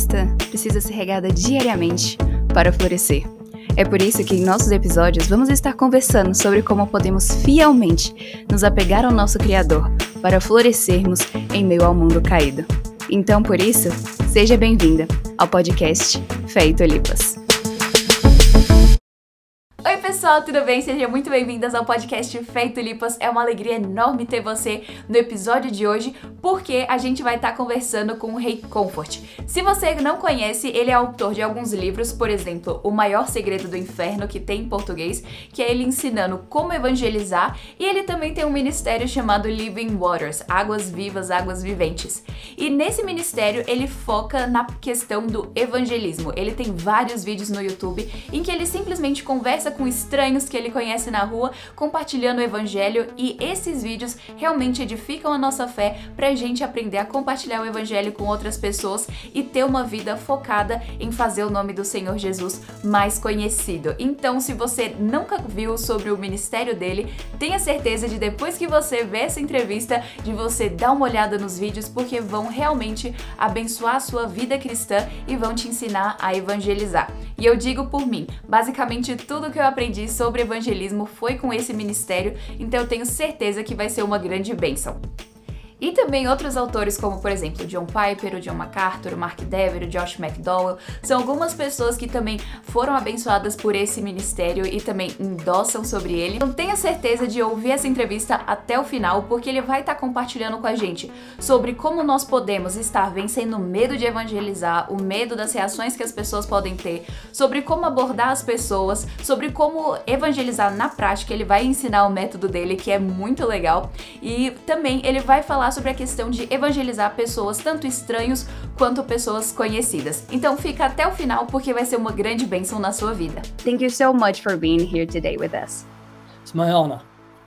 cristã precisa ser regada diariamente para florescer. É por isso que em nossos episódios vamos estar conversando sobre como podemos fielmente nos apegar ao nosso Criador para florescermos em meio ao mundo caído. Então, por isso, seja bem-vinda ao podcast Feito Lipas pessoal, tudo bem? Sejam muito bem-vindas ao podcast Feito Lipas. É uma alegria enorme ter você no episódio de hoje, porque a gente vai estar conversando com o Rei Comfort. Se você não conhece, ele é autor de alguns livros, por exemplo, O Maior Segredo do Inferno, que tem em português, que é ele ensinando como evangelizar, e ele também tem um ministério chamado Living Waters, Águas Vivas, Águas Viventes. E nesse ministério ele foca na questão do evangelismo. Ele tem vários vídeos no YouTube em que ele simplesmente conversa com estranhos que ele conhece na rua, compartilhando o evangelho e esses vídeos realmente edificam a nossa fé pra gente aprender a compartilhar o evangelho com outras pessoas e ter uma vida focada em fazer o nome do Senhor Jesus mais conhecido. Então, se você nunca viu sobre o ministério dele, tenha certeza de depois que você ver essa entrevista, de você dar uma olhada nos vídeos, porque vão realmente abençoar a sua vida cristã e vão te ensinar a evangelizar. E eu digo por mim, basicamente tudo que eu aprendi sobre evangelismo foi com esse ministério, então eu tenho certeza que vai ser uma grande bênção. E também outros autores, como por exemplo John Piper, o John MacArthur, o Mark Dever, o Josh McDowell, são algumas pessoas que também foram abençoadas por esse ministério e também endossam sobre ele. Então tenha certeza de ouvir essa entrevista até o final, porque ele vai estar compartilhando com a gente sobre como nós podemos estar vencendo o medo de evangelizar, o medo das reações que as pessoas podem ter, sobre como abordar as pessoas, sobre como evangelizar na prática. Ele vai ensinar o método dele, que é muito legal, e também ele vai falar falar sobre a questão de evangelizar pessoas, tanto estranhos quanto pessoas conhecidas. Então fica até o final porque vai ser uma grande bênção na sua vida. Thank you so much for being here today with us. It's my honor.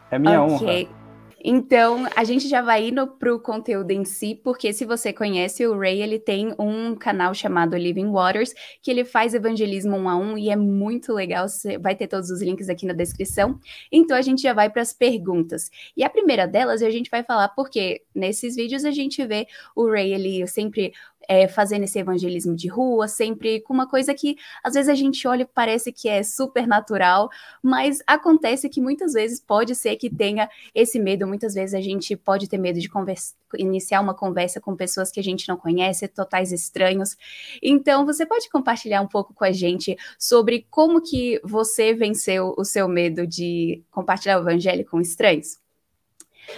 É minha okay. honra. Então, a gente já vai indo pro conteúdo em si, porque se você conhece o Ray, ele tem um canal chamado Living Waters, que ele faz evangelismo um a um e é muito legal. Você vai ter todos os links aqui na descrição. Então, a gente já vai para as perguntas. E a primeira delas, a gente vai falar porque nesses vídeos a gente vê o Ray, ele sempre é, fazendo esse evangelismo de rua, sempre com uma coisa que às vezes a gente olha e parece que é super natural, mas acontece que muitas vezes pode ser que tenha esse medo, muitas vezes a gente pode ter medo de iniciar uma conversa com pessoas que a gente não conhece, totais estranhos. Então, você pode compartilhar um pouco com a gente sobre como que você venceu o seu medo de compartilhar o evangelho com estranhos?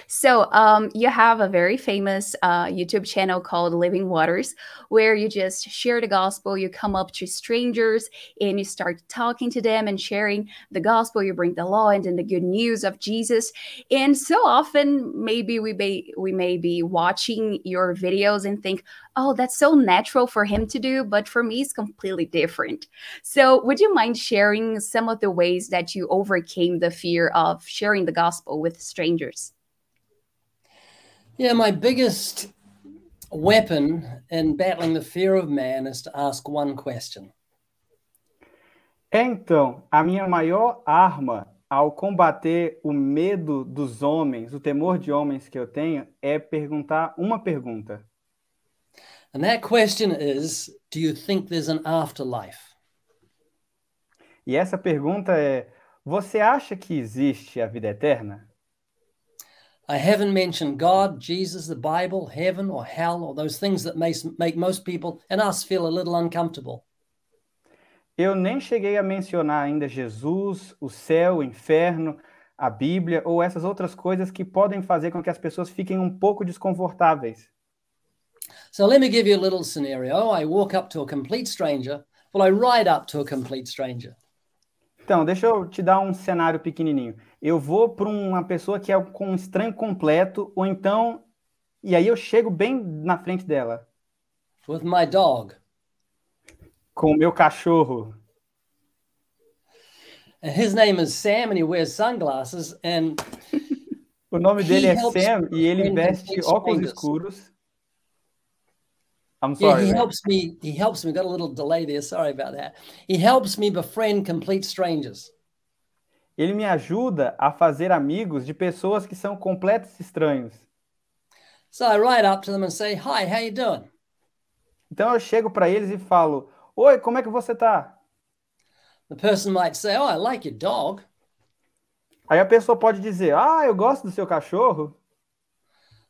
So, um, you have a very famous uh, YouTube channel called Living Waters, where you just share the gospel. You come up to strangers and you start talking to them and sharing the gospel. You bring the law and then the good news of Jesus. And so often, maybe we may we may be watching your videos and think, "Oh, that's so natural for him to do," but for me, it's completely different. So, would you mind sharing some of the ways that you overcame the fear of sharing the gospel with strangers? Yeah, my biggest weapon in battling the fear of man is to ask one question. Então, a minha maior arma ao combater o medo dos homens, o temor de homens que eu tenho, é perguntar uma pergunta. And that question is, do you think there's an afterlife? E essa pergunta é: você acha que existe a vida eterna? I haven't mentioned God, Jesus, the Bible, heaven or hell, or those things that may, make most people and us feel a little uncomfortable. Eu nem cheguei a mencionar ainda Jesus, o céu, o inferno, a Bíblia ou essas outras coisas que podem fazer com que as pessoas fiquem um pouco desconfortáveis. So let me give you a little scenario. I walk up to a complete stranger. Well, I ride up to a complete stranger. Então, deixa eu te dar um cenário pequenininho eu vou para uma pessoa que é com um estranho completo, ou então. E aí eu chego bem na frente dela. With my dog. Com o meu cachorro. And his name is Sam and he wears sunglasses and o nome dele é Sam e ele veste óculos escuros. I'm sorry. Yeah, he helps me. He helps me. Got a little delay there. Sorry about that. He helps me befriend complete strangers ele me ajuda a fazer amigos de pessoas que são completos estranhos. So I ride up to them and say, "Hi, how you doing?" Então eu chego para eles e falo: Oi, como é que você tá? The person might say, Oh, I like your dog. Aí a pessoa pode dizer: Ah, eu gosto do seu cachorro.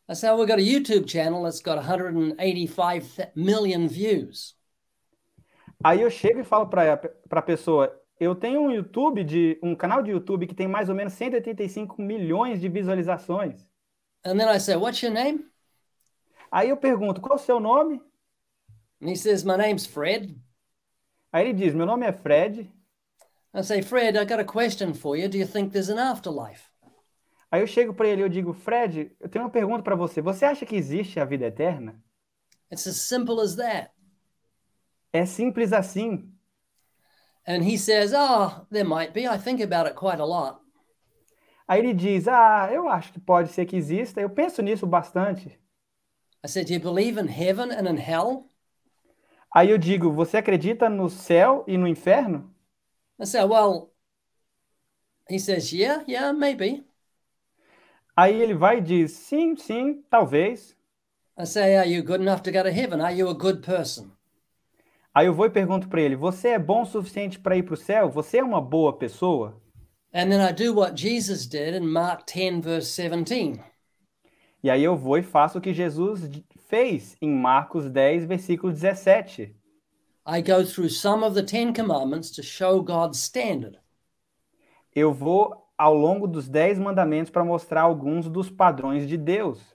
I say, oh, We've got a YouTube channel that's got 185 th- million views. Aí eu chego e falo para a pessoa: Eu tenho um YouTube de um canal de YouTube que tem mais ou menos 185 milhões de visualizações. And then I say, What's your name? Aí eu pergunto: Qual o seu nome? And he says, My name's Fred. Aí ele diz: Meu nome é Fred. I say, Fred, I got a question for you. Do you think there's an afterlife? Aí eu chego para ele e eu digo: Fred, eu tenho uma pergunta para você. Você acha que existe a vida eterna? It's as simple as that. É simples assim. And he says, Oh, there might be. I think about it quite a lot. Aí ele diz: Ah, eu acho que pode ser que exista. Eu penso nisso bastante. I said, Do you believe in heaven and in hell? Aí eu digo: Você acredita no céu e no inferno? I say, Well, he says, Yeah, yeah, maybe. Aí ele vai e diz: Sim, sim, talvez. I say, Are you good enough to go to heaven? Are you a good person? Aí eu vou e pergunto para ele: Você é bom o suficiente para ir para o céu? Você é uma boa pessoa? And then I do what Jesus did in Mark 10, verse 17. E aí eu vou e faço o que Jesus fez em Marcos 10, versículo 17. I go through some of the Ten Commandments to show God's standard. Eu vou ao longo dos dez mandamentos para mostrar alguns dos padrões de Deus.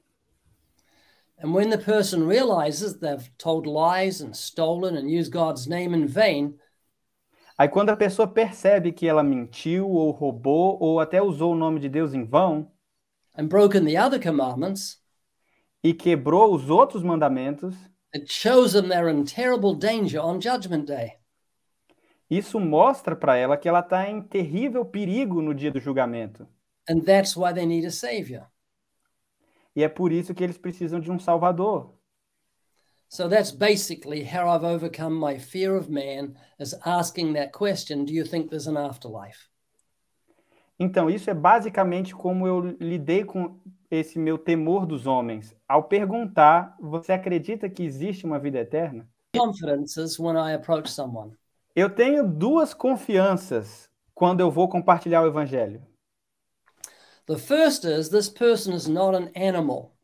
And when the person realizes they've told lies and stolen and used God's name in vain, Aí quando a pessoa percebe que ela mentiu ou roubou ou até usou o nome de Deus em vão and broken the other commandments, e quebrou os outros mandamentos, it shows them they're in terrible danger on Judgment Day. isso mostra para ela que ela está em terrível perigo no dia do julgamento. And that's why they need a Savior. E é por isso que eles precisam de um Salvador. So that's basically how I've overcome my fear of man, is asking that question Do you think there's an afterlife? Então, isso é basicamente como eu lidei com esse meu temor dos homens. Ao perguntar, você acredita que existe uma vida eterna? Confidences when I approach someone. Eu tenho duas confianças quando eu vou compartilhar o evangelho. The first is this person is not an animal.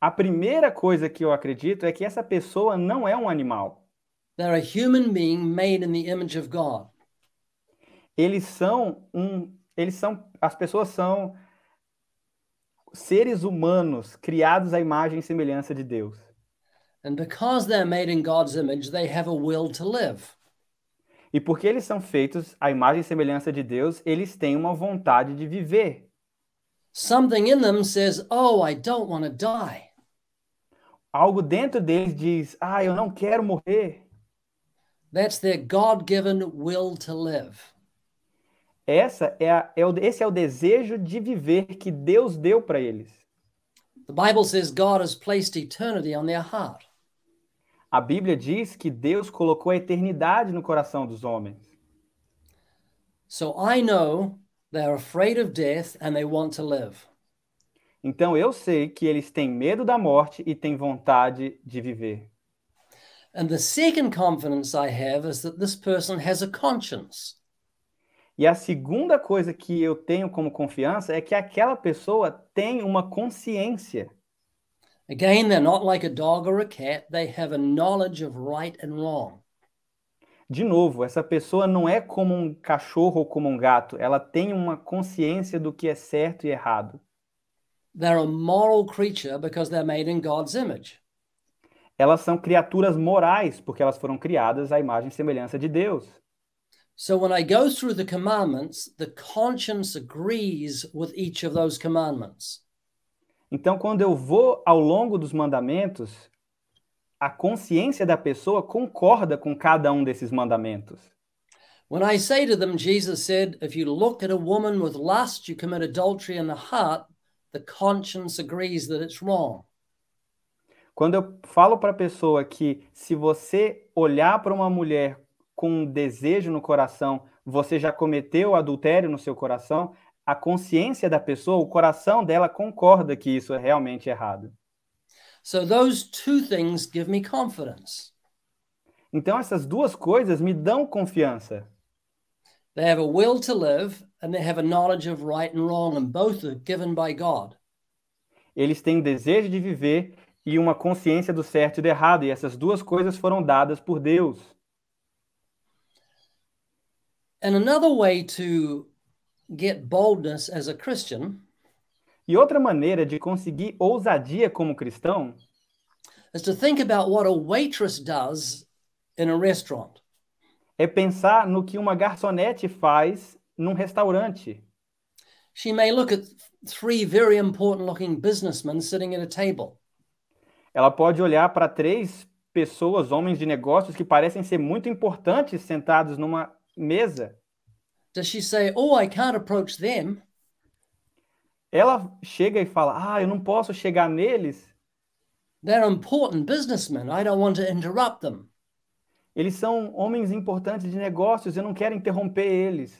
A primeira coisa que eu acredito é que essa pessoa não é um animal. They're a human being made in the image of God. Eles são um, eles são, as pessoas são seres humanos criados à imagem e semelhança de Deus. And because they're made in God's image, they have a will to live. E porque eles são feitos à imagem e semelhança de Deus, eles têm uma vontade de viver. Something in them says, Oh, I don't want to die. Algo dentro deles diz: "Ah, eu não quero morrer". That's their God given will to live. Essa é, a, é o, esse é o desejo de viver que Deus deu para eles. The Bible says God has placed eternity on their heart. A Bíblia diz que Deus colocou a eternidade no coração dos homens. So I know they're afraid of death and they want to live. Então eu sei que eles têm medo da morte e têm vontade de viver. And the second confidence I have is that this person has a conscience. E a segunda coisa que eu tenho como confiança é que aquela pessoa tem uma consciência. Again, they're not like a dog or a cat, they have a knowledge of right and wrong. De novo, essa pessoa não é como um cachorro ou como um gato, ela tem uma consciência do que é certo e errado. They're a moral creature because they're made in God's image. Elas são criaturas morais porque elas foram criadas à imagem e semelhança de Deus. So when I go through the commandments, the conscience agrees with each of those commandments. Então, quando eu vou ao longo dos mandamentos, a consciência da pessoa concorda com cada um desses mandamentos. When I say to them, Jesus said, if you look at a woman with lust, you commit adultery in the heart, the conscience agrees that it's wrong. Quando eu falo para a pessoa que se você olhar para uma mulher com um desejo no coração, você já cometeu adultério no seu coração, a consciência da pessoa, o coração dela concorda que isso é realmente errado. So those two things give me confidence. Então essas duas coisas me dão confiança. They have a will to live and they have a knowledge of right and wrong, and both are given by God. Eles têm desejo de viver e uma consciência do certo e do errado, e essas duas coisas foram dadas por Deus. And another way to get boldness as a Christian E outra maneira de conseguir ousadia como cristão is to think about what a waitress does in a restaurant. é pensar no que uma garçonete faz num restaurante. She may look at three very important looking businessmen sitting at a table. Ela pode olhar para três pessoas, homens de negócios, que parecem ser muito importantes sentados numa mesa. Does she say, Oh, I can't approach them? Ela chega e fala: Ah, eu não posso chegar neles. They're important businessmen. I don't want to interrupt them. Eles são homens importantes de negócios, eu não quero interromper eles.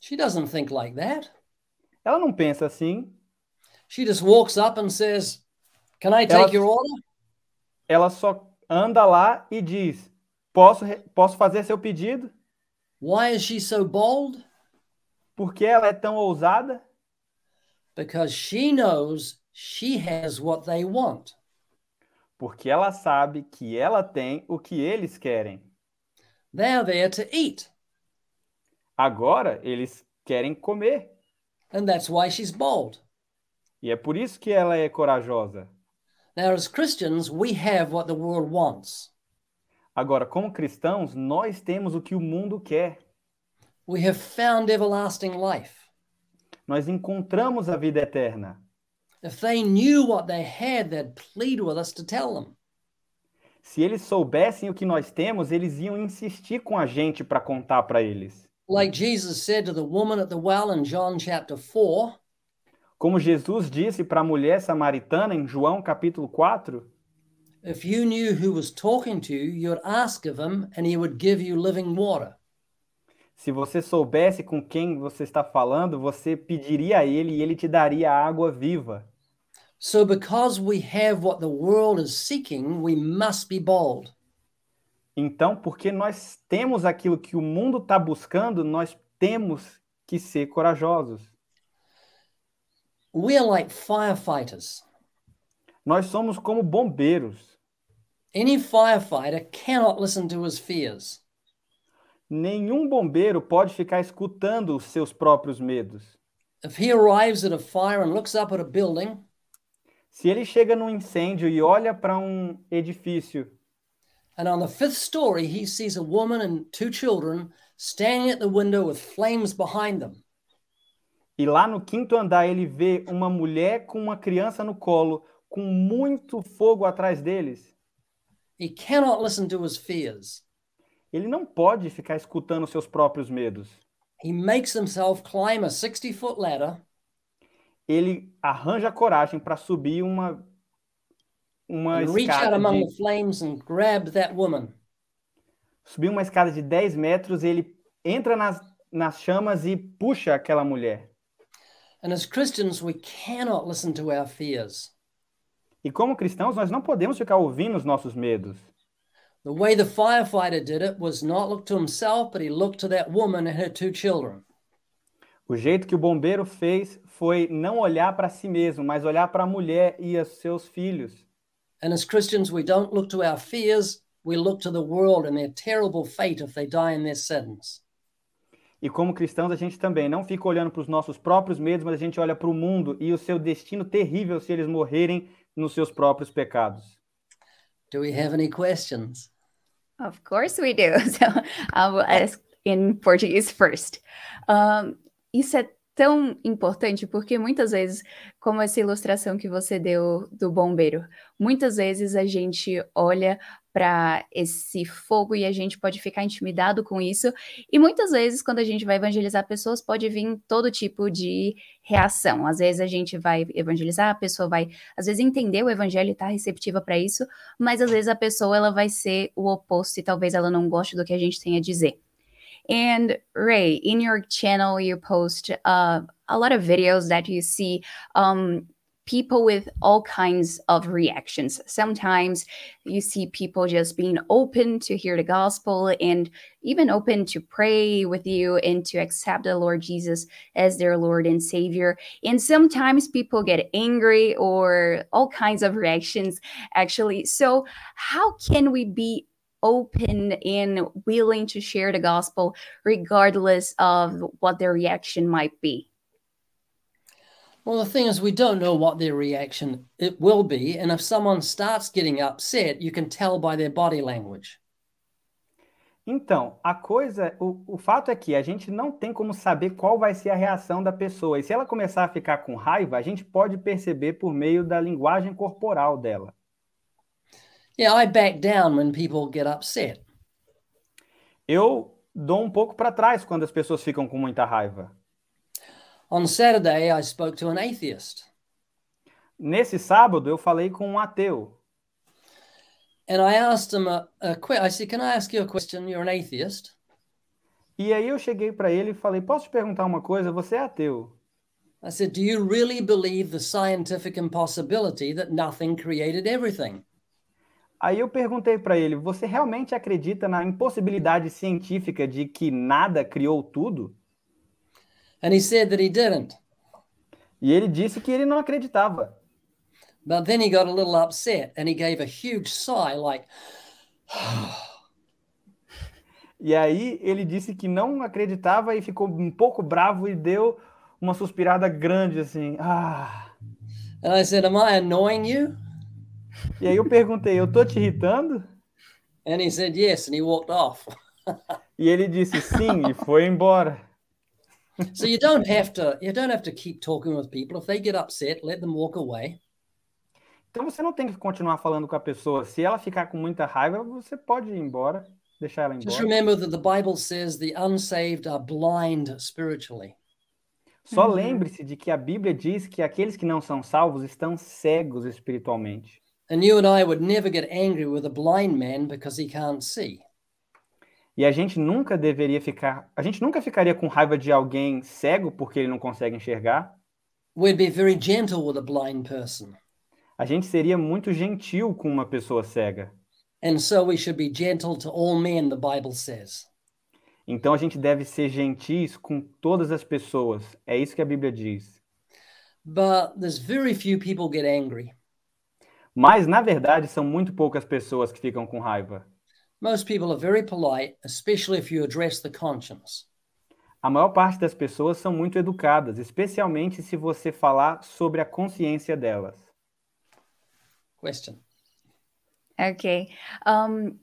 She doesn't think like that. Ela não pensa assim. She just walks up and says, Can I Ela- take your order? Ela só anda lá e diz: Posso, posso fazer seu pedido? Why is she so bold? Por que ela é tão ousada? Because she knows she has what they want. Porque ela sabe que ela tem o que eles querem. They're there to eat. Agora eles querem comer. And that's why she's bold. E é por isso que ela é corajosa. Now, as Christians, we have what the world wants. Agora, como cristãos, nós temos o que o mundo quer. We have found everlasting life. Nós encontramos a vida eterna. If they knew what they had, they'd plead with us to tell them. Se eles soubessem o que nós temos, eles iam insistir com a gente para contar para eles. Like Jesus said to the woman at the well in John chapter 4, Como Jesus disse para a mulher samaritana em João capítulo 4, if you knew who was talking to you, you'd ask of him and he would give you living water. se você soubesse com quem você está falando, você pediria a ele e ele te daria água viva. So, because we have what the world is seeking, we must be bold. Então, porque nós temos aquilo que o mundo está buscando, nós temos que ser corajosos. We are like firefighters. Nós somos como bombeiros. Any firefighter cannot listen to his fears. Nenhum bombeiro pode ficar escutando os seus próprios medos. If he arrives at a fire and looks up at a building, Se ele chega num incêndio e olha para um edifício and on the fifth story he sees a woman and two children standing at the window with flames behind them, e lá no quinto andar ele vê uma mulher com uma criança no colo, com muito fogo atrás deles, he cannot listen to his fears. ele não pode ficar escutando seus próprios medos. He makes himself climb a 60 foot ladder Ele arranja coragem para subir uma uma and reach out among de, the flames and grab that woman. subir uma escada de 10 metros, ele entra nas, nas chamas e puxa aquela mulher. And as Christians, we cannot listen to our fears. E como cristãos, nós não podemos ficar ouvindo os nossos medos. The way the firefighter did it was not look to himself, but he looked to that woman and her two children. O jeito que o bombeiro fez foi não olhar para si mesmo, mas olhar para a mulher e os seus filhos. And as Christians, we don't look to our fears, we look to the world and their terrible fate if they die in their sins. E como cristãos, a gente também não fica olhando para os nossos próprios medos, mas a gente olha para o mundo e o seu destino terrível se eles morrerem nos seus próprios pecados. Do we have any questions? Of course we do. So I will ask in Portuguese first. Um, isso é tão importante porque muitas vezes, como essa ilustração que você deu do bombeiro, muitas vezes a gente olha para esse fogo e a gente pode ficar intimidado com isso. E muitas vezes, quando a gente vai evangelizar pessoas, pode vir todo tipo de reação. Às vezes a gente vai evangelizar, a pessoa vai, às vezes, entender o evangelho e estar receptiva para isso, mas às vezes a pessoa ela vai ser o oposto e talvez ela não goste do que a gente tem a dizer. And Ray, in your channel, you post uh, a lot of videos that you see um, people with all kinds of reactions. Sometimes you see people just being open to hear the gospel and even open to pray with you and to accept the Lord Jesus as their Lord and Savior. And sometimes people get angry or all kinds of reactions, actually. So, how can we be open and willing to share the gospel regardless of what their reaction might be? Well, the thing is, we don't know what their reaction it will be, and if someone starts getting upset, you can tell by their body language. Então, a coisa, o, o fato é que a gente não tem como saber qual vai ser a reação da pessoa. E se ela começar a ficar com raiva, a gente pode perceber por meio da linguagem corporal dela. Yeah, I back down when people get upset. Eu dou um pouco para trás quando as pessoas ficam com muita raiva. On Saturday, I spoke to an atheist. Nesse sábado, eu falei com um ateu. And I asked him a, a I said, "Can I ask you a question? You're an atheist." E aí eu cheguei para ele e falei: Posso te perguntar uma coisa? Você é ateu. I said, "Do you really believe the scientific impossibility that nothing created everything?" Aí eu perguntei para ele: Você realmente acredita na impossibilidade científica de que nada criou tudo? And he said that he didn't. E ele disse que ele não acreditava. But then he got a little upset and he gave a huge sigh, like, E aí ele disse que não acreditava e ficou um pouco bravo e deu uma suspirada grande assim. Ah. and I said, "Am I annoying you?" E aí eu perguntei: Eu tô te irritando? And he said, "Yes," and he walked off. E ele disse sim e foi embora. So you don't have to you don't have to keep talking with people. If they get upset, let them walk away. Então você não tem que continuar falando com a pessoa. Se ela ficar com muita raiva, você pode ir embora, deixar ela Just embora. remember that the Bible says the unsaved are blind spiritually. Só lembre-se de que a Bíblia diz que aqueles que não são salvos estão cegos espiritualmente. And you and I would never get angry with a blind man because he can't see. E a gente nunca deveria ficar, a gente nunca ficaria com raiva de alguém cego porque ele não consegue enxergar. We'd be very gentle with a blind person. A gente seria muito gentil com uma pessoa cega. And so we should be gentle to all men, the Bible says. Então a gente deve ser gentis com todas as pessoas. É isso que a Bíblia diz. But there's very few people get angry. Mas na verdade são muito poucas pessoas que ficam com raiva. Most people are very polite, especially if you address the conscience. A maior parte das pessoas são muito educadas, especialmente se você falar sobre a consciência delas. Question. Ok. Um,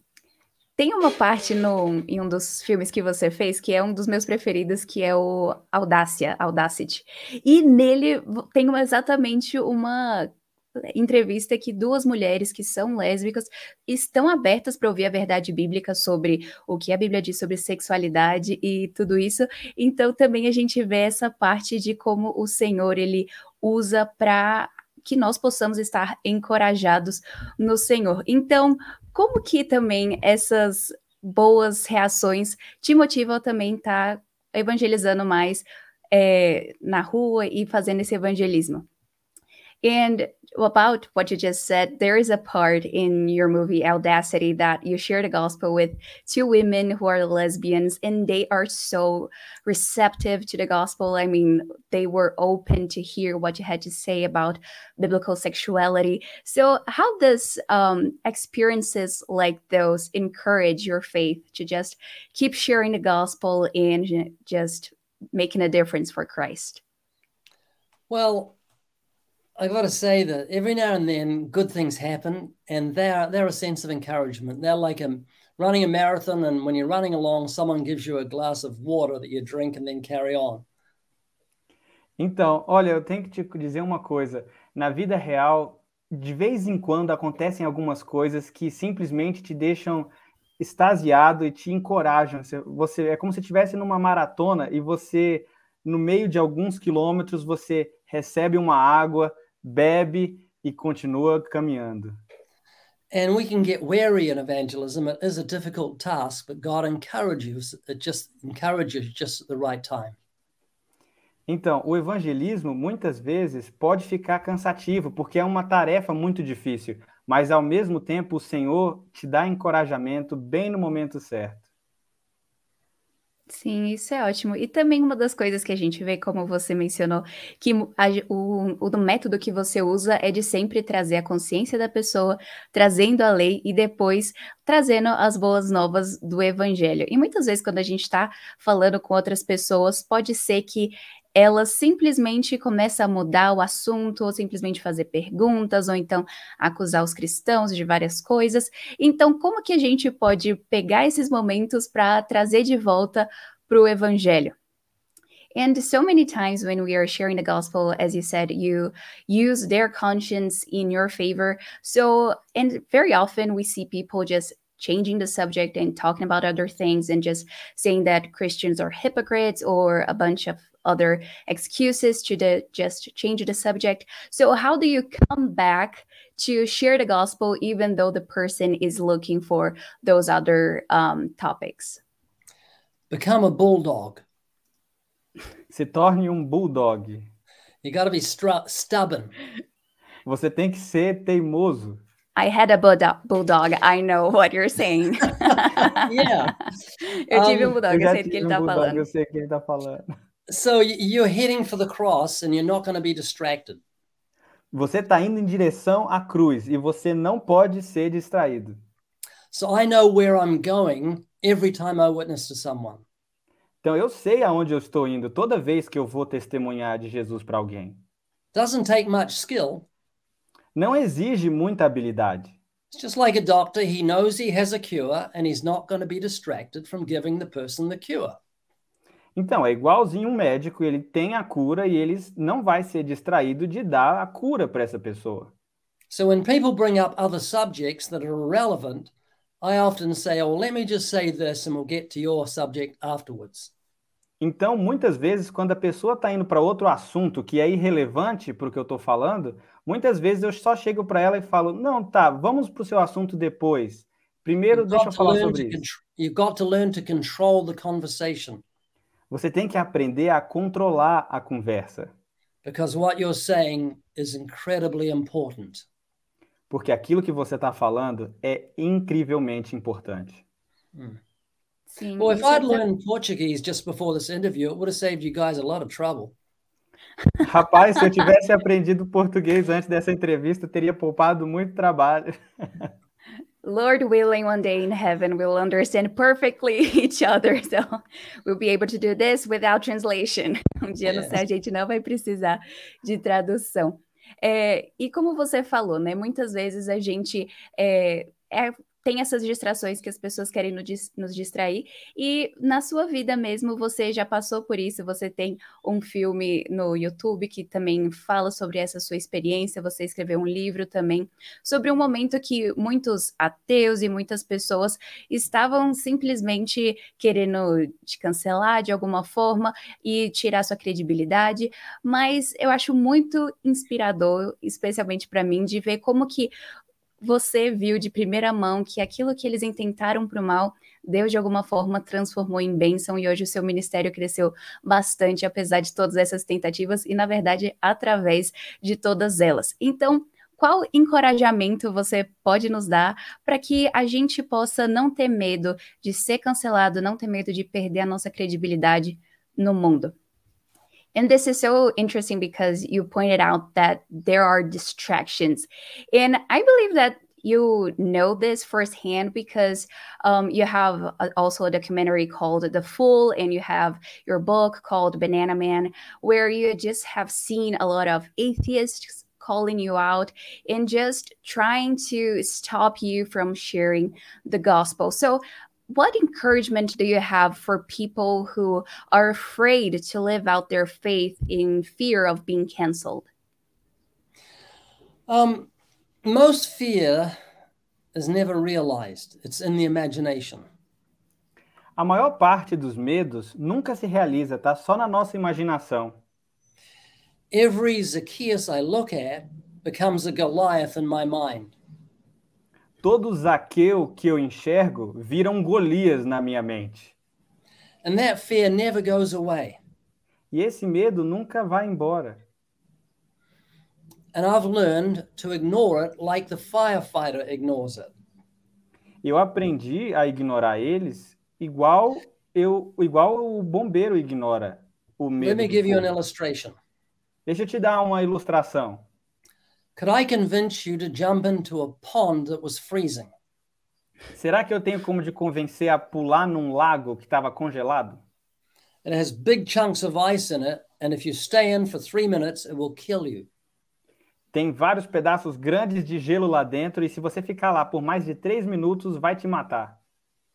tem uma parte no, em um dos filmes que você fez que é um dos meus preferidos, que é o Audácia, Audacity. E nele tem uma- exatamente uma entrevista que duas mulheres que são lésbicas estão abertas para ouvir a verdade bíblica sobre o que a Bíblia diz sobre sexualidade e tudo isso. Então também a gente vê essa parte de como o Senhor ele usa para que nós possamos estar encorajados no Senhor. Então, como que também essas boas reações te motivam também estar evangelizando mais eh, na rua e fazendo esse evangelismo? And about what you just said, there is a part in your movie Audacity that you share the gospel with two women who are lesbians, and they are so receptive to the gospel. I mean, they were open to hear what you had to say about biblical sexuality. So, how does um, experiences like those encourage your faith to just keep sharing the gospel and just making a difference for Christ? Well, I got to say that every now and then good things happen, and they're they're a sense of encouragement. They're like a, running a marathon, and when you're running along, someone gives you a glass of water that you drink and then carry on. Então, olha, eu tenho que te dizer uma coisa. Na vida real, de vez em quando acontecem algumas coisas que simplesmente te deixam extasiado e te encorajam. Você, é como se estivesse numa maratona e você, no meio de alguns quilômetros, você recebe uma água, bebe e continua caminhando. And we can get weary in evangelism. It is a difficult task, but God encourages it just encourages just at the right time. Então, o evangelismo muitas vezes pode ficar cansativo, porque é uma tarefa muito difícil, mas ao mesmo tempo o Senhor te dá encorajamento bem no momento certo. Sim, isso é ótimo. E também uma das coisas que a gente vê, como você mencionou, que a o o método que você usa é de sempre trazer a consciência da pessoa, trazendo a lei e depois trazendo as boas novas do evangelho. E muitas vezes quando a gente está falando com outras pessoas, pode ser que ela simplesmente começa a mudar o assunto, ou simplesmente fazer perguntas, ou então acusar os cristãos de várias coisas. Então, como que a gente pode pegar esses momentos para trazer de volta para o evangelho? And so many times when we are sharing the gospel, as you said, you use their conscience in your favor. So, and very often we see people just changing the subject and talking about other things and just saying that Christians are hypocrites or a bunch of other excuses to the, just change the subject. So, how do you come back to share the gospel even though the person is looking for those other um, topics? Become a bulldog. Se torne um bulldog. You got to be stubborn. Você tem que ser teimoso. I had a bulldog. I know what you're saying. yeah. Eu tive um, um bulldog, eu, eu sei do que ele tá bulldog, falando. Eu sei que ele tá falando. So you're heading for the cross and you're not going to be distracted. Você está indo em direção à cruz e você não pode ser distraído. So I know where I'm going every time I witness to someone. Então eu sei aonde eu estou indo toda vez que eu vou testemunhar de Jesus para alguém. Doesn't take much skill. Não exige muita habilidade. It's just like a doctor, he knows he has a cure and he's not going to be distracted from giving the person the cure. Então, é igualzinho um médico, ele tem a cura e ele não vai ser distraído de dar a cura para essa pessoa. So when people bring up other subjects that are irrelevant, I often say, "Oh, let me just say this and we'll get to your subject afterwards." Então, muitas vezes, quando a pessoa está indo para outro assunto que é irrelevante para o que eu estou falando, muitas vezes eu só chego para ela e falo: Não, tá, vamos para o seu assunto depois. Primeiro, you've deixa eu falar sobre isso. You've got to learn to control the conversation. Você tem que aprender a controlar a conversa. Because what you're saying is incredibly important. Porque aquilo que você está falando é incrivelmente importante. Hmm. Sim, well, if I'd learned Portuguese just before this interview, it would have saved you guys a lot of trouble. Rapaz, se eu tivesse aprendido português antes dessa entrevista, teria poupado muito trabalho. Lord willing, one day in heaven, we'll understand perfectly each other. So we'll be able to do this without translation. Um dia yes. no céu a gente não vai precisar de tradução. É, e como você falou, né? Muitas vezes a gente é, é tem essas distrações que as pessoas querem nos distrair. E na sua vida mesmo, você já passou por isso? Você tem um filme no YouTube que também fala sobre essa sua experiência. Você escreveu um livro também sobre um momento que muitos ateus e muitas pessoas estavam simplesmente querendo te cancelar de alguma forma e tirar sua credibilidade. Mas eu acho muito inspirador, especialmente para mim, de ver como que você viu de primeira mão que aquilo que eles intentaram para o mal, Deus de alguma forma transformou em bênção e hoje o seu ministério cresceu bastante, apesar de todas essas tentativas e, na verdade, através de todas elas. Então, qual encorajamento você pode nos dar para que a gente possa não ter medo de ser cancelado, não ter medo de perder a nossa credibilidade no mundo? And this is so interesting because you pointed out that there are distractions. And I believe that you know this firsthand because um, you have also a documentary called The Fool, and you have your book called Banana Man, where you just have seen a lot of atheists calling you out and just trying to stop you from sharing the gospel. So, what encouragement do you have for people who are afraid to live out their faith in fear of being canceled? Um, most fear is never realized. It's in the imagination. A maior parte dos medos nunca se realiza, tá? Só na nossa imaginação. Every Zacchaeus I look at becomes a Goliath in my mind todo Zaqueu que eu enxergo vira um Golias na minha mente. And that fear never goes away. E esse medo nunca vai embora. And I've learned to ignore it like the firefighter ignores it. Eu aprendi a ignorar eles igual eu igual o bombeiro ignora o medo. Let me give you an illustration. Deixa eu te dar uma ilustração. Could I convince you to jump into a pond that was freezing? Será que eu tenho como de convencer a pular num lago que estava congelado? It has big chunks of ice in it, and if you stay in for three minutes, it will kill you. Tem vários pedaços grandes de gelo lá dentro e se você ficar lá por mais de três minutos, vai te matar.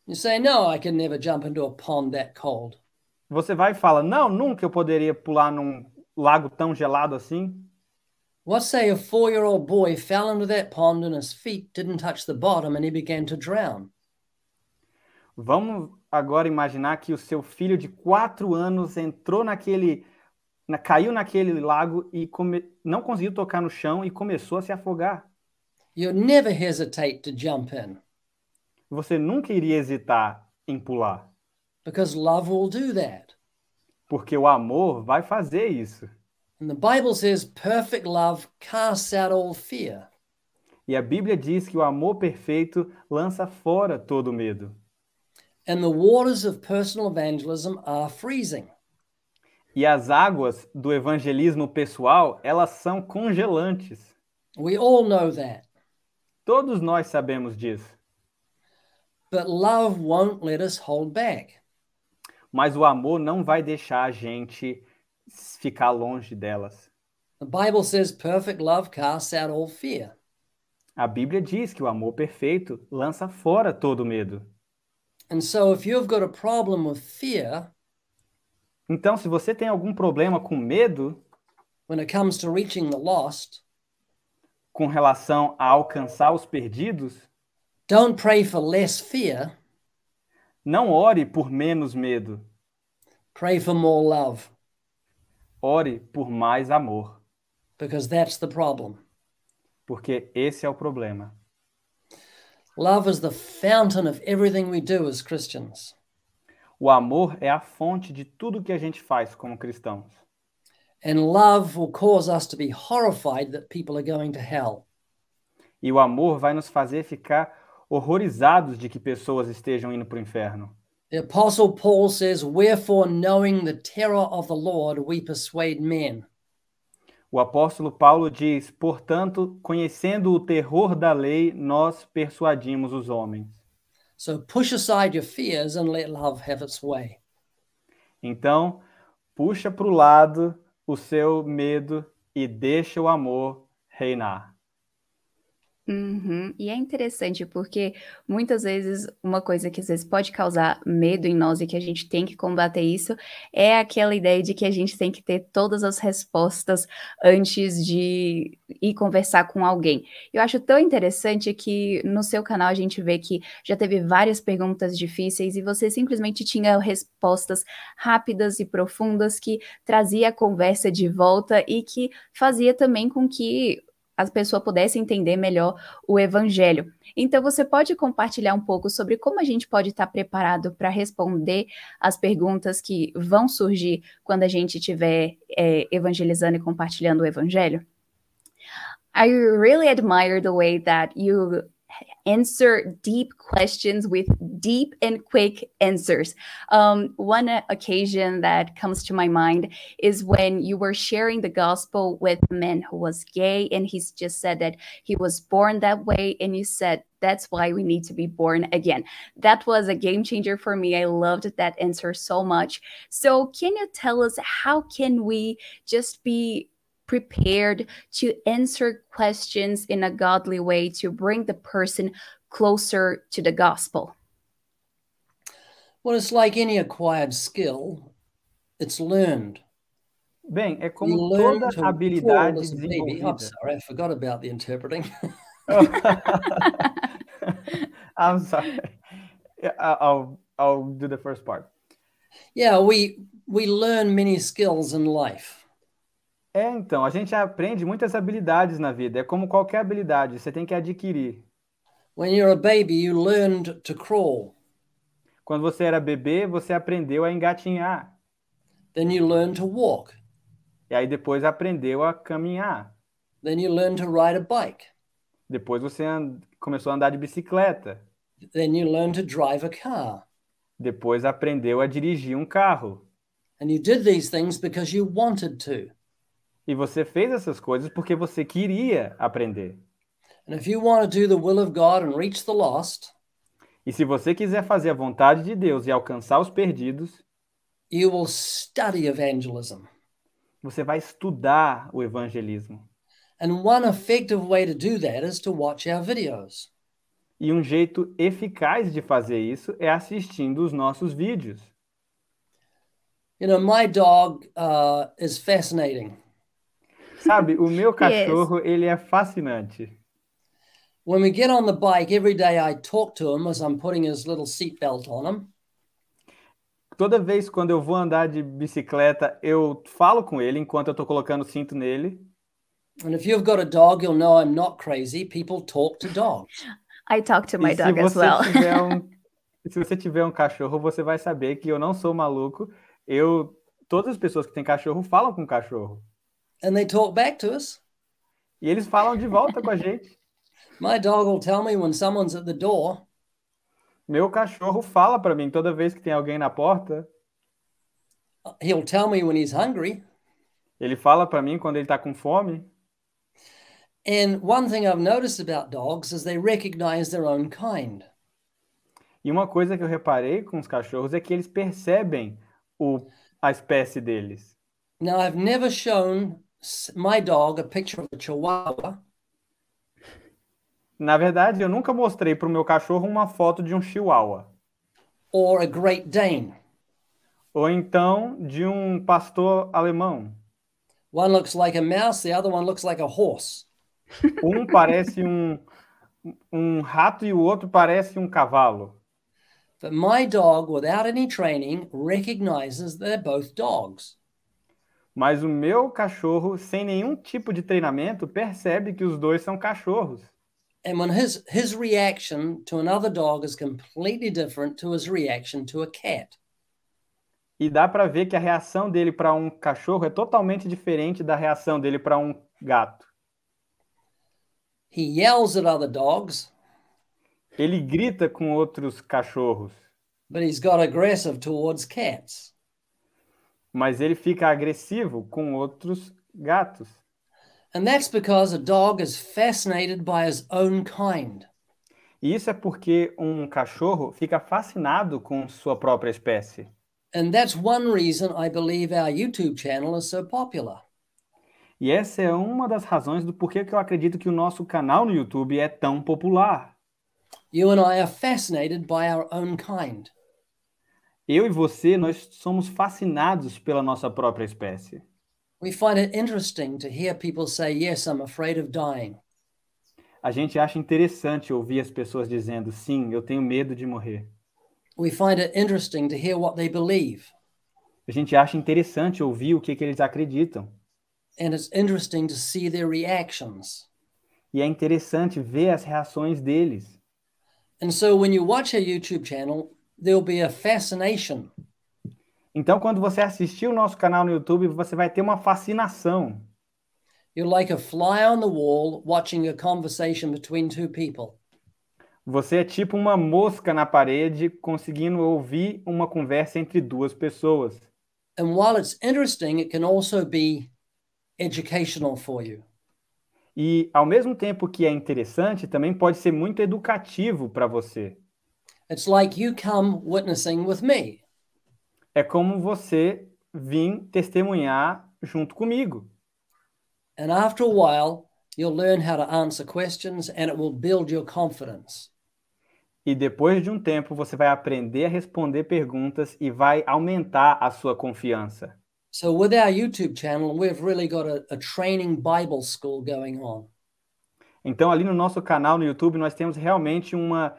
You say, No, I can never jump into a pond that cold. Você vai e fala: Não, nunca eu poderia pular num lago tão gelado assim. What say a four year old boy fell into that pond and his feet didn't touch the bottom and he began to drown? Vamos agora imaginar que o seu filho de quatro anos entrou naquele, na- caiu naquele lago e come- não conseguiu tocar no chão e começou a se afogar. You'd never hesitate to jump in Você nunca iria hesitar em pular, because love will do that. porque o amor vai fazer isso. And the Bible says perfect love casts out all fear. E a Bíblia diz que o amor perfeito lança fora todo medo. And the waters of personal evangelism are freezing. E as águas do evangelismo pessoal, elas são congelantes. We all know that. Todos nós sabemos disso. But love won't let us hold back. Mas o amor não vai deixar a gente ficar longe delas. The Bible says perfect love casts out all fear. A Bíblia diz que o amor perfeito lança fora todo medo. And so if you've got a problem with fear Então, se você tem algum problema com medo when it comes to reaching the lost, com relação a alcançar os perdidos, don't pray for less fear, não ore por menos medo, pray for more love ore por mais amor, because that's the problem. porque esse é o problema. Love is the fountain of everything we do as Christians. O amor é a fonte de tudo que a gente faz como cristãos. And love will cause us to be horrified that people are going to hell. E o amor vai nos fazer ficar horrorizados de que pessoas estejam indo para o inferno. The Apostle Paul says, Wherefore, knowing the terror of the Lord, we persuade men. O apóstolo Paulo diz: Portanto, conhecendo o terror da lei, nós persuadimos os homens. So push aside your fears and let love have its way. Então, puxa para o lado o seu medo e deixa o amor reinar. Uhum. E é interessante porque muitas vezes uma coisa que às vezes pode causar medo em nós e que a gente tem que combater isso é aquela ideia de que a gente tem que ter todas as respostas antes de ir conversar com alguém. Eu acho tão interessante que no seu canal a gente vê que já teve várias perguntas difíceis e você simplesmente tinha respostas rápidas e profundas que trazia a conversa de volta e que fazia também com que a pessoa pudesse entender melhor o evangelho. Então, você pode compartilhar um pouco sobre como a gente pode estar preparado para responder as perguntas que vão surgir quando a gente estiver é, evangelizando e compartilhando o evangelho? I really admire the way that you answer deep questions with deep and quick answers. Um, one occasion that comes to my mind is when you were sharing the gospel with a man who was gay, and he's just said that he was born that way, and you said, that's why we need to be born again. That was a game changer for me. I loved that answer so much. So, can you tell us how can we just be prepared to answer questions in a godly way to bring the person closer to the gospel? Well, it's like any acquired skill, it's learned. Bem, é You como learn toda to habilidade as a. I'm sorry, I forgot about the interpreting. I'm sorry. I'll I'll do the first part. yeah, we we learn many skills in life. É, então, a gente aprende muitas habilidades na vida. É como qualquer habilidade, você tem que adquirir. When you're a baby, you learned to crawl. Quando você era bebê, você aprendeu a engatinhar. Then you learn to walk. E aí depois aprendeu a caminhar. Then you learn to ride a bike. Depois você and- começou a andar de bicicleta. Then you learn to drive a car. Depois aprendeu a dirigir um carro. And you did these things because you wanted to. E você fez essas coisas porque você queria aprender. And if you want to do the will of God and reach the lost, E se você quiser fazer a vontade de Deus e alcançar os perdidos, you will study evangelism. você vai estudar o evangelismo. And one effective way to do that is to watch our videos. E um jeito eficaz de fazer isso é assistindo os nossos vídeos. You know, my dog uh, is fascinating. Sabe, o meu cachorro, ele é fascinante. When we get on the bike, every day I talk to him as I'm putting his little seatbelt on him. Toda vez quando eu vou andar de bicicleta, eu falo com ele enquanto eu tô colocando o cinto nele. And if you've got a dog, you'll know I'm not crazy. People talk to dogs. I talk to my e se dog as você well. tiver um, se você tiver um cachorro, você vai saber que eu não sou maluco. Eu, todas as pessoas que têm cachorro falam com o cachorro. And they talk back to us. E eles falam de volta com a gente. My dog will tell me when someone's at the door. Meu cachorro fala para mim toda vez que tem alguém na porta. He'll tell me when he's hungry. Ele fala para mim quando ele tá com fome. And one thing I've noticed about dogs is they recognize their own kind. E uma coisa que eu reparei com os cachorros é que eles percebem o, a espécie deles. Now, I've never shown my dog a picture of a Chihuahua Na verdade, eu nunca mostrei para o meu cachorro uma foto de um chihuahua. or a Great Dane. Ou então de um pastor alemão. One looks like a mouse, the other one looks like a horse. Um parece um, um rato e o outro parece um cavalo. But my dog, without any training, recognizes they're both dogs. Mas o meu cachorro, sem nenhum tipo de treinamento, percebe que os dois são cachorros. And when his, his reaction to another dog is completely different to his reaction to a cat. E dá para ver que a reação dele para um cachorro é totalmente diferente da reação dele para um gato. He yells at other dogs, Ele grita com outros cachorros, but he's got aggressive towards cats. Mas ele fica agressivo com outros gatos. And that's because a dog is fascinated by his own kind. E isso é porque um cachorro fica fascinado com sua própria espécie. And that's one reason I believe our YouTube channel is so popular. E essa é uma das razões do porquê que eu acredito que o nosso canal no YouTube é tão popular. You and I are fascinated by our own kind. Eu e você, nós somos fascinados pela nossa própria espécie. We find it interesting to hear people say, Yes, I'm afraid of dying. A gente acha interessante ouvir as pessoas dizendo: sim, eu tenho medo de morrer. We find it interesting to hear what they believe. A gente acha interessante ouvir o que, que eles acreditam. And it's interesting to see their reactions. E é interessante ver as reações deles. And so when you watch our YouTube channel, there'll be a fascination. Então, quando você assistir o nosso canal no YouTube, você vai ter uma fascinação. You're like a fly on the wall watching a conversation between two people. Você é tipo uma mosca na parede conseguindo ouvir uma conversa entre duas pessoas. And while it's interesting, it can also be educational for you. E, ao mesmo tempo que é interessante, também pode ser muito educativo para você. It's like you come witnessing with me. É como você vir testemunhar junto comigo. And after a while, you'll learn how to answer questions and it will build your confidence. E depois de um tempo, você vai aprender a responder perguntas e vai aumentar a sua confiança. So, with our YouTube channel, we've really got a, a training Bible school going on. Então, ali no nosso canal no YouTube, nós temos realmente uma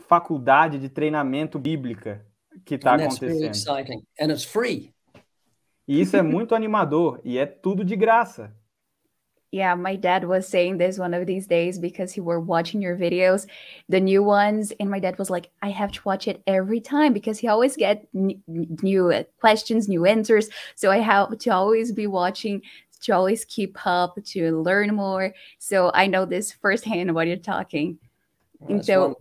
faculdade de treinamento bíblica que está acontecendo. exciting. And it's free. E isso é muito animador e é tudo de graça. Yeah, my dad was saying this one of these days because he were watching your videos, the new ones, and my dad was like, "I have to watch it every time because he always get new uh, questions, new answers. So I have to always be watching to always keep up, to learn more. So I know this firsthand what you're talking." Então,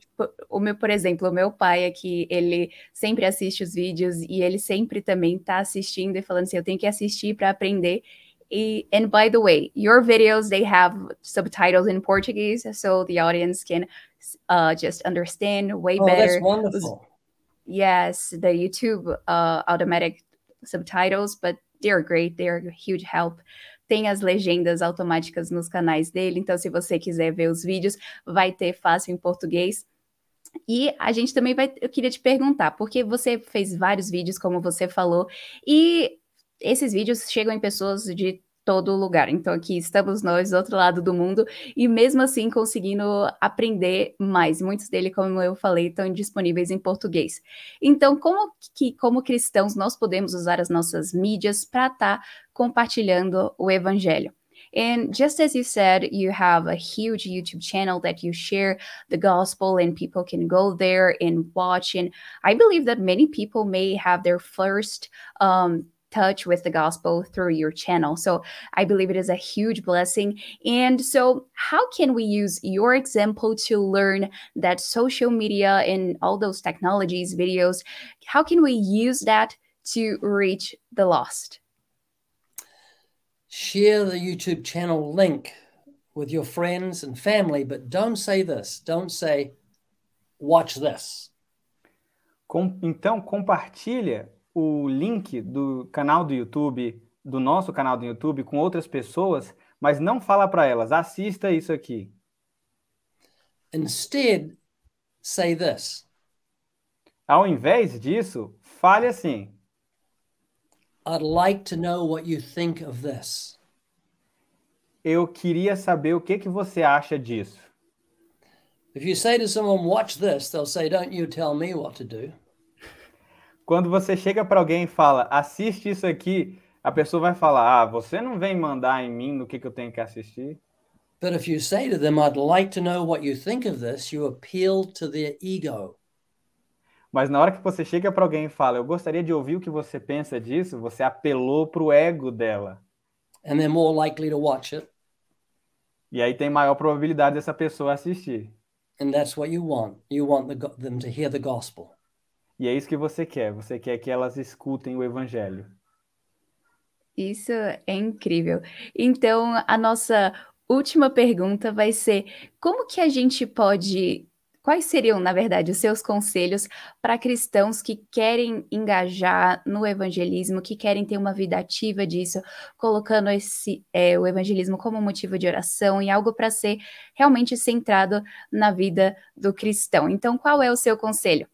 o meu, por exemplo, o meu pai aqui, ele sempre assiste os vídeos e ele sempre também tá assistindo e falando assim, eu tenho que assistir para aprender. and by the way, your videos they have subtitles in Portuguese, so the audience can uh, just understand way oh, better. That's wonderful. Yes, the YouTube uh, automatic subtitles, but they're great. They're a huge help. Tem as legendas automáticas nos canais dele, então se você quiser ver os vídeos, vai ter fácil em português. E a gente também vai. Eu queria te perguntar, porque você fez vários vídeos, como você falou, e esses vídeos chegam em pessoas de todo lugar. Então aqui estamos nós do outro lado do mundo e mesmo assim conseguindo aprender mais. Muitos deles, como eu falei, estão disponíveis em português. Então, como que como cristãos nós podemos usar as nossas mídias para estar tá compartilhando o evangelho? And just as you said, you have a huge YouTube channel that you share the gospel and people can go there and watch. And I believe that many people may have their first um, touch with the gospel through your channel. So I believe it is a huge blessing. And so, how can we use your example to learn that social media and all those technologies, videos, how can we use that to reach the lost? Share the YouTube channel link with your friends and family, but don't say this. Don't say, watch this. Com, então, compartilha o link do canal do YouTube, do nosso canal do YouTube, com outras pessoas, mas não fala para elas, assista isso aqui. Instead, say this. Ao invés disso, fale assim. I'd like to know what you think of this. Eu queria saber o que que você acha disso. If you say to someone, watch this, they'll say, don't you tell me what to do. Quando você chega para alguém e fala, assiste isso aqui, a pessoa vai falar, ah, você não vem mandar em mim no que, que eu tenho que assistir. But if you say to them, I'd like to know what you think of this, you appeal to their ego. Mas na hora que você chega para alguém e fala, eu gostaria de ouvir o que você pensa disso, você apelou para o ego dela. And they're more likely to watch it. E aí tem maior probabilidade dessa pessoa assistir. And that's what you want. You want the, them to hear the gospel. E é isso que você quer. Você quer que elas escutem o evangelho. Isso é incrível. Então, a nossa última pergunta vai ser: como que a gente pode. Quais seriam, na verdade, os seus conselhos para cristãos que querem engajar no evangelismo, que querem ter uma vida ativa disso, colocando esse, é, o evangelismo como motivo de oração e algo para ser realmente centrado na vida do cristão? Então, qual é o seu conselho?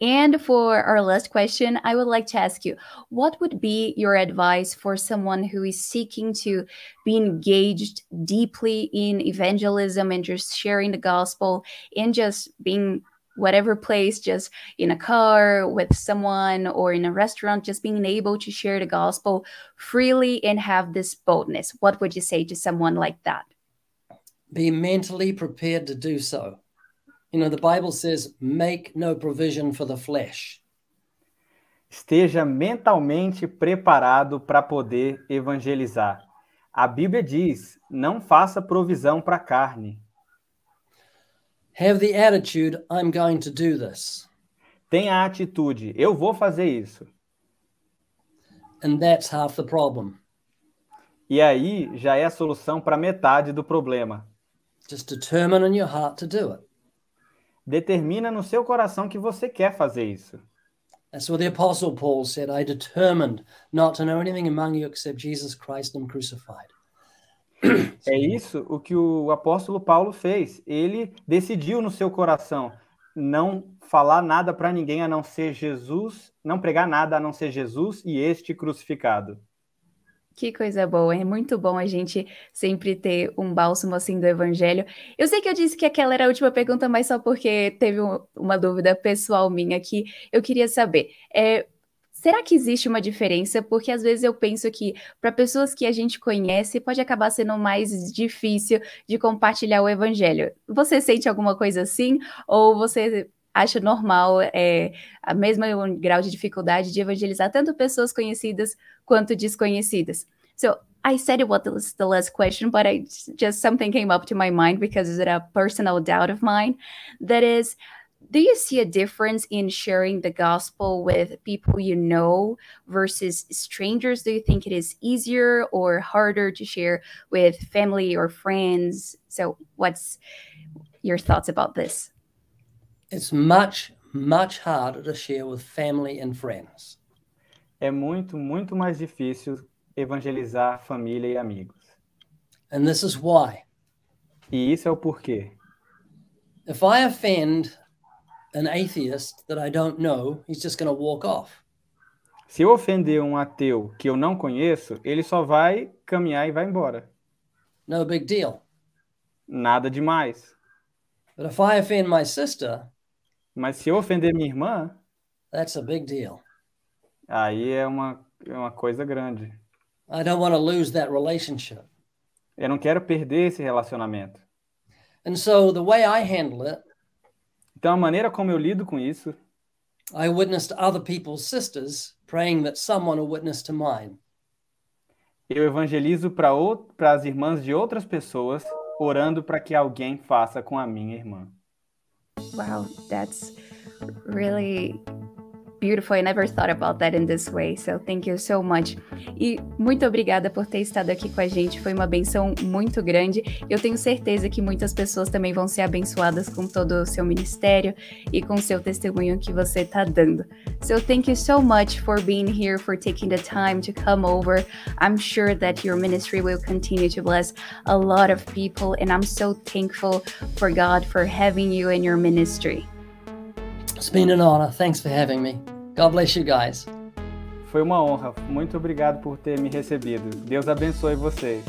And for our last question, I would like to ask you what would be your advice for someone who is seeking to be engaged deeply in evangelism and just sharing the gospel and just being whatever place, just in a car with someone or in a restaurant, just being able to share the gospel freely and have this boldness? What would you say to someone like that? Be mentally prepared to do so. You know, the Bible says, make no provision for the flesh. Esteja mentalmente preparado para poder evangelizar. A Bíblia diz: não faça provisão para a carne. Have the attitude, I'm going to do this. Tenha a atitude, eu vou fazer isso. And that's half the problem. E aí já é a solução para metade do problema. Just determine in your heart to do it. Determina no seu coração que você quer fazer isso. That's what the Apostle Paul said. I determined not to know anything among you except Jesus Christ and crucified. É isso o que o apóstolo Paulo fez. Ele decidiu no seu coração não falar nada para ninguém a não ser Jesus, não pregar nada a não ser Jesus e este crucificado. Que coisa boa, é muito bom a gente sempre ter um bálsamo assim do evangelho. Eu sei que eu disse que aquela era a última pergunta, mas só porque teve uma dúvida pessoal minha aqui. Eu queria saber, é, Será que existe uma diferença? Porque às vezes eu penso que para pessoas que a gente conhece pode acabar sendo mais difícil de compartilhar o evangelho. Você sente alguma coisa assim? Ou você acha normal é, a mesma um grau de dificuldade de evangelizar tanto pessoas conhecidas quanto desconhecidas? So I said it was the last question, but I just something came up to my mind because it's a personal doubt of mine. That is, do you see a difference in sharing the gospel with people you know versus strangers? Do you think it is easier or harder to share with family or friends? So, what's your thoughts about this? It's much, much harder to share with family and friends. É muito, muito mais difícil evangelizar família e amigos. And this is why. E isso é o porquê. If I offend an atheist that I don't know, he's just going to walk off. Se eu ofender um ateu que eu não conheço, ele só vai caminhar e vai embora. No big deal. Nada demais. But if I offend my sister, Mas se eu ofender minha irmã, that's a big deal. aí é uma, é uma coisa grande. I don't want to lose that relationship. Eu não quero perder esse relacionamento. And so the way I handle it, Então, a maneira como eu lido com isso, I witness to other people's sisters, praying that someone will witness to mine. eu evangelizo para as irmãs de outras pessoas, orando para que alguém faça com a minha irmã. Wow, that's really beautiful. I never thought about that in this way. So thank you so much. E muito obrigada por ter estado aqui com a gente. Foi uma benção muito grande. Eu tenho certeza que muitas pessoas também vão ser abençoadas com todo o seu ministério e com o seu testemunho que você está dando. So thank you so much for being here, for taking the time to come over. I'm sure that your ministry will continue to bless a lot of people, and I'm so thankful for God for having you in your ministry. It's been an honor. Thanks for having me. God bless you guys. Foi uma honra. Muito obrigado por ter me recebido. Deus abençoe vocês.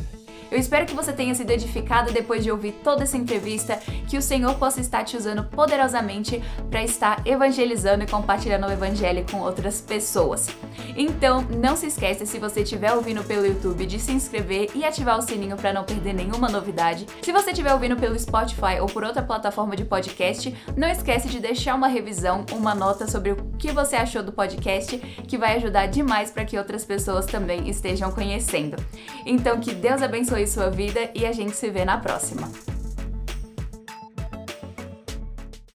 Eu espero que você tenha sido edificado depois de ouvir toda essa entrevista, que o Senhor possa estar te usando poderosamente para estar evangelizando e compartilhando o evangelho com outras pessoas. Então, não se esqueça, se você estiver ouvindo pelo YouTube, de se inscrever e ativar o sininho para não perder nenhuma novidade. Se você estiver ouvindo pelo Spotify ou por outra plataforma de podcast, não esquece de deixar uma revisão, uma nota sobre o que você achou do podcast, que vai ajudar demais para que outras pessoas também estejam conhecendo. Então, que Deus abençoe sua vida e a gente se vê na próxima.